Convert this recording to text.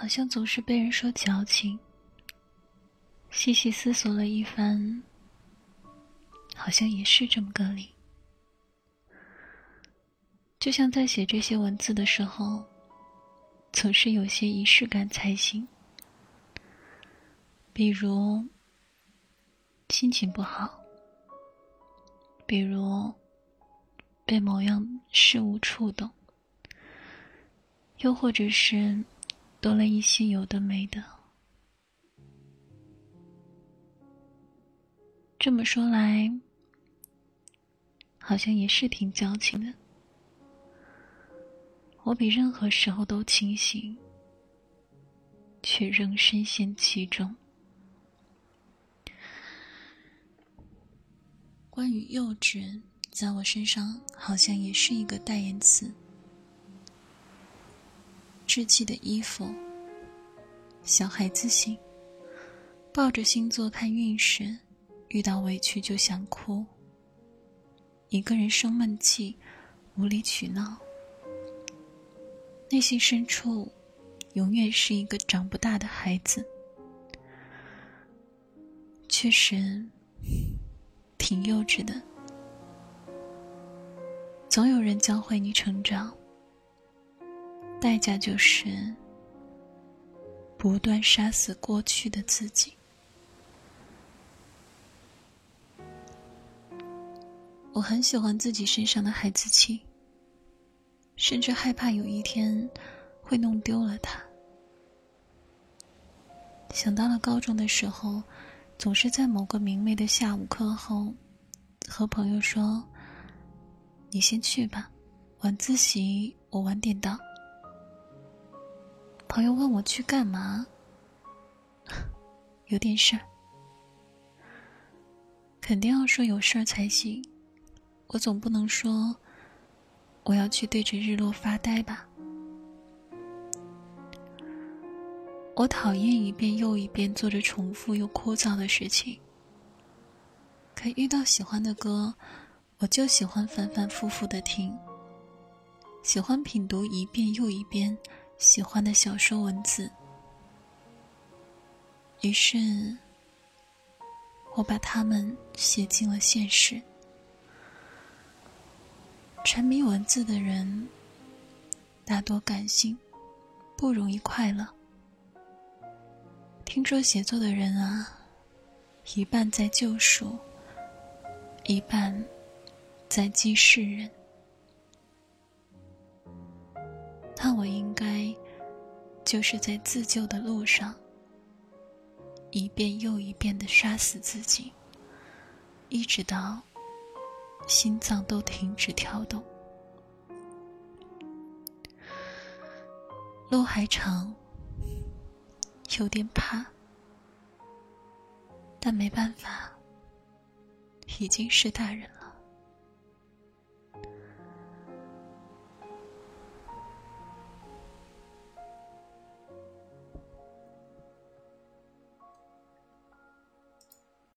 好像总是被人说矫情。细细思索了一番，好像也是这么个理。就像在写这些文字的时候，总是有些仪式感才行。比如心情不好，比如被某样事物触动，又或者是多了一些有的没的。这么说来，好像也是挺矫情的。我比任何时候都清醒，却仍深陷其中。关于幼稚，在我身上好像也是一个代言词。稚气的衣服，小孩子心，抱着星座看运势，遇到委屈就想哭。一个人生闷气，无理取闹。内心深处，永远是一个长不大的孩子。确实，挺幼稚的。总有人教会你成长，代价就是不断杀死过去的自己。我很喜欢自己身上的孩子气。甚至害怕有一天会弄丢了它。想到了高中的时候，总是在某个明媚的下午课后，和朋友说：“你先去吧，晚自习我晚点到。”朋友问我去干嘛，有点事儿，肯定要说有事儿才行。我总不能说。我要去对着日落发呆吧。我讨厌一遍又一遍做着重复又枯燥的事情。可遇到喜欢的歌，我就喜欢反反复复的听。喜欢品读一遍又一遍喜欢的小说文字。于是，我把它们写进了现实。沉迷文字的人，大多感性，不容易快乐。听说写作的人啊，一半在救赎，一半在记世人。我应该就是在自救的路上，一遍又一遍的杀死自己，一直到。心脏都停止跳动，路还长，有点怕，但没办法，已经是大人了。